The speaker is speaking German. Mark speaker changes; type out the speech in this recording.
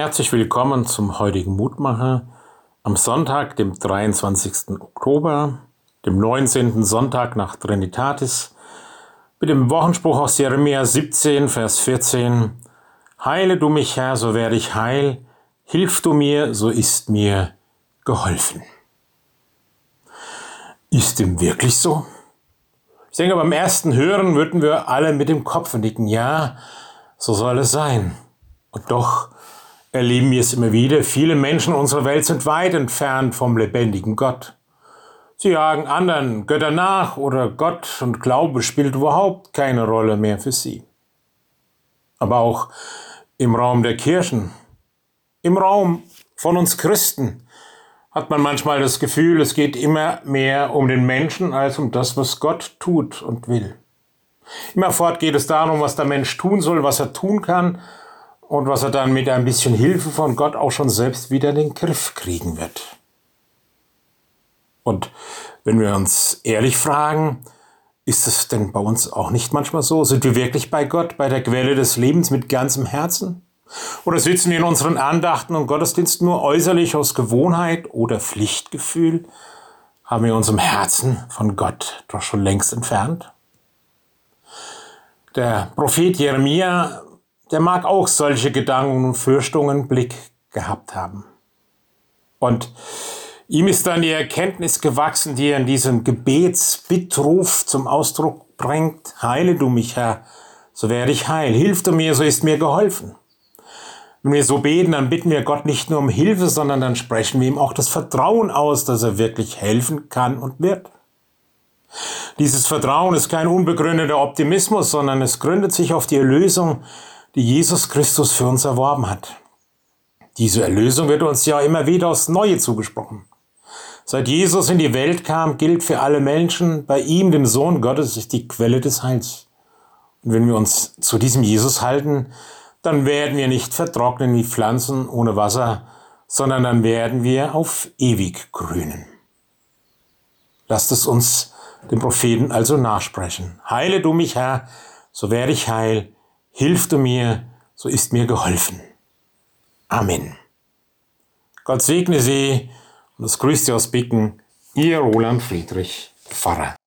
Speaker 1: Herzlich willkommen zum heutigen Mutmacher am Sonntag, dem 23. Oktober, dem 19. Sonntag nach Trinitatis, mit dem Wochenspruch aus Jeremia 17, Vers 14. Heile du mich, Herr, so werde ich heil, hilf du mir, so ist mir geholfen. Ist dem wirklich so? Ich denke, beim ersten Hören würden wir alle mit dem Kopf nicken. Ja, so soll es sein. Und doch erleben wir es immer wieder, viele Menschen unserer Welt sind weit entfernt vom lebendigen Gott. Sie jagen anderen Götter nach oder Gott und Glaube spielt überhaupt keine Rolle mehr für sie. Aber auch im Raum der Kirchen, im Raum von uns Christen, hat man manchmal das Gefühl, es geht immer mehr um den Menschen als um das, was Gott tut und will. Immerfort geht es darum, was der Mensch tun soll, was er tun kann und was er dann mit ein bisschen Hilfe von Gott auch schon selbst wieder in den Griff kriegen wird. Und wenn wir uns ehrlich fragen, ist es denn bei uns auch nicht manchmal so? Sind wir wirklich bei Gott, bei der Quelle des Lebens mit ganzem Herzen? Oder sitzen wir in unseren Andachten und Gottesdiensten nur äußerlich aus Gewohnheit oder Pflichtgefühl? Haben wir unserem Herzen von Gott doch schon längst entfernt? Der Prophet Jeremia der mag auch solche Gedanken und Fürchtungen im Blick gehabt haben. Und ihm ist dann die Erkenntnis gewachsen, die er in diesem Gebetsbittruf zum Ausdruck bringt. Heile du mich, Herr, so werde ich heil. Hilf du mir, so ist mir geholfen. Wenn wir so beten, dann bitten wir Gott nicht nur um Hilfe, sondern dann sprechen wir ihm auch das Vertrauen aus, dass er wirklich helfen kann und wird. Dieses Vertrauen ist kein unbegründeter Optimismus, sondern es gründet sich auf die Erlösung, die Jesus Christus für uns erworben hat. Diese Erlösung wird uns ja immer wieder aufs Neue zugesprochen. Seit Jesus in die Welt kam, gilt für alle Menschen, bei ihm, dem Sohn Gottes, ist die Quelle des Heils. Und wenn wir uns zu diesem Jesus halten, dann werden wir nicht vertrocknen wie Pflanzen ohne Wasser, sondern dann werden wir auf ewig grünen. Lasst es uns dem Propheten also nachsprechen. Heile du mich, Herr, so werde ich heil. Hilf du mir, so ist mir geholfen. Amen. Gott segne Sie und das grüßt aus Bicken, Ihr Roland Friedrich, Pfarrer.